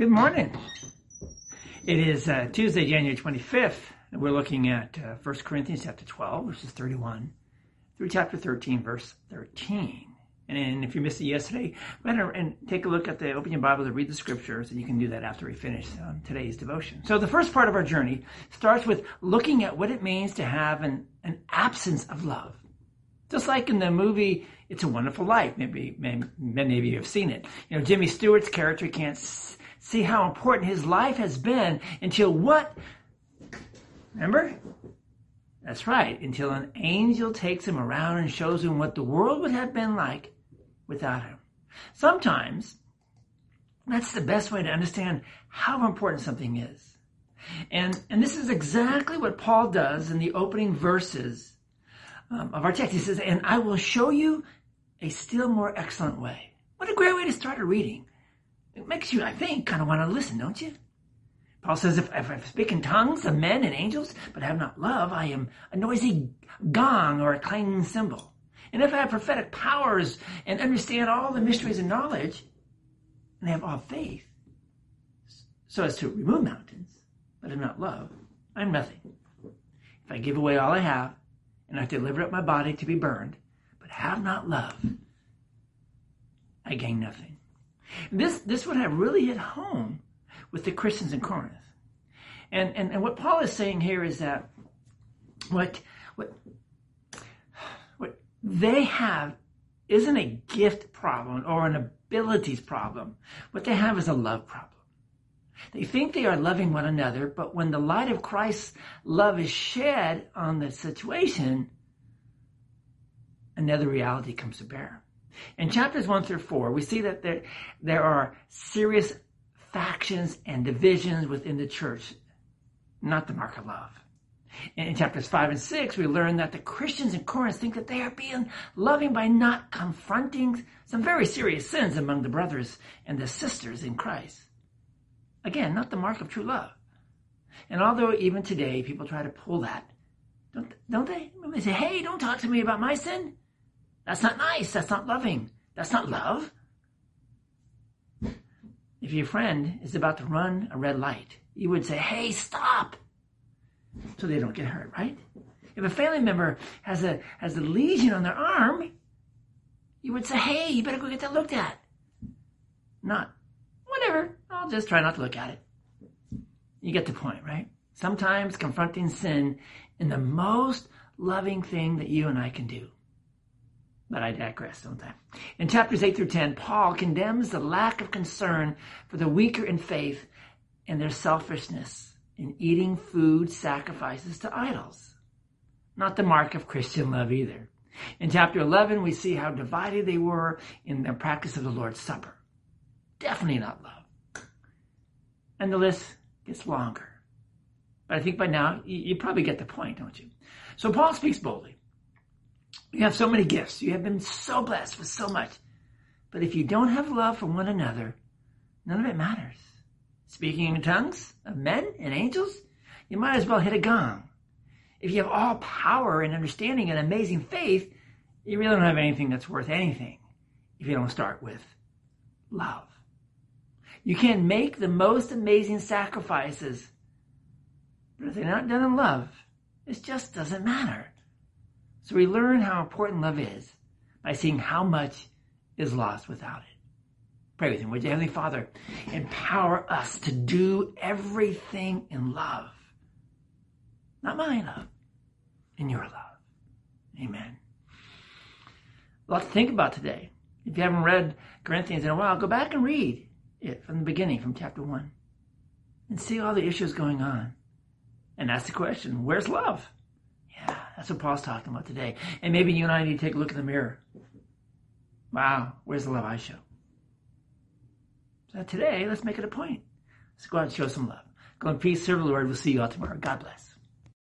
Good morning. It is uh, Tuesday, January 25th, and we're looking at uh, 1 Corinthians chapter 12, verses 31 through chapter 13, verse 13. And if you missed it yesterday, go ahead and take a look at the open your Bible to read the scriptures, and you can do that after we finish um, today's devotion. So the first part of our journey starts with looking at what it means to have an, an absence of love. Just like in the movie It's a Wonderful Life, maybe, maybe many of you have seen it. You know, Jimmy Stewart's character can't see how important his life has been until what? Remember? That's right, until an angel takes him around and shows him what the world would have been like without him. Sometimes that's the best way to understand how important something is. And, and this is exactly what Paul does in the opening verses um, of our text. He says, And I will show you a still more excellent way. What a great way to start a reading. It makes you, I think, kind of want to listen, don't you? Paul says, if, if I speak in tongues of men and angels, but have not love, I am a noisy gong or a clanging cymbal. And if I have prophetic powers and understand all the mysteries and knowledge, and have all faith, so as to remove mountains, but have not love, I'm nothing. If I give away all I have, and I deliver up my body to be burned, but have not love, I gain nothing. This, this would have really hit home with the Christians in Corinth. And, and, and what Paul is saying here is that what, what, what they have isn't a gift problem or an abilities problem. What they have is a love problem. They think they are loving one another, but when the light of Christ's love is shed on the situation, another reality comes to bear. In chapters 1 through 4, we see that there, there are serious factions and divisions within the church, not the mark of love. In chapters 5 and 6, we learn that the Christians in Corinth think that they are being loving by not confronting some very serious sins among the brothers and the sisters in Christ. Again, not the mark of true love. And although even today people try to pull that, don't, don't they? They say, hey, don't talk to me about my sin. That's not nice. That's not loving. That's not love. If your friend is about to run a red light, you would say, hey, stop, so they don't get hurt, right? If a family member has a, has a lesion on their arm, you would say, hey, you better go get that looked at. Not, whatever, I'll just try not to look at it. You get the point, right? Sometimes confronting sin in the most loving thing that you and I can do. But I digress, don't I? In chapters 8 through 10, Paul condemns the lack of concern for the weaker in faith and their selfishness in eating food sacrifices to idols. Not the mark of Christian love either. In chapter 11, we see how divided they were in their practice of the Lord's Supper. Definitely not love. And the list gets longer. But I think by now, you, probably get the point, don't you? So Paul speaks boldly. You have so many gifts. You have been so blessed with so much. But if you don't have love for one another, none of it matters. Speaking in tongues of men and angels, you might as well hit a gong. If you have all power and understanding and amazing faith, you really don't have anything that's worth anything if you don't start with love. You can make the most amazing sacrifices, but if they're not done in love, it just doesn't matter. So we learn how important love is by seeing how much is lost without it. Pray with him. Would you, Heavenly Father, empower us to do everything in love? Not my love, in your love. Amen. A lot to think about today. If you haven't read Corinthians in a while, go back and read it from the beginning, from chapter 1, and see all the issues going on. And ask the question where's love? That's what Paul's talking about today. And maybe you and I need to take a look in the mirror. Wow, where's the love I show? So today, let's make it a point. Let's go out and show some love. Go in peace, serve the Lord. We'll see you all tomorrow. God bless.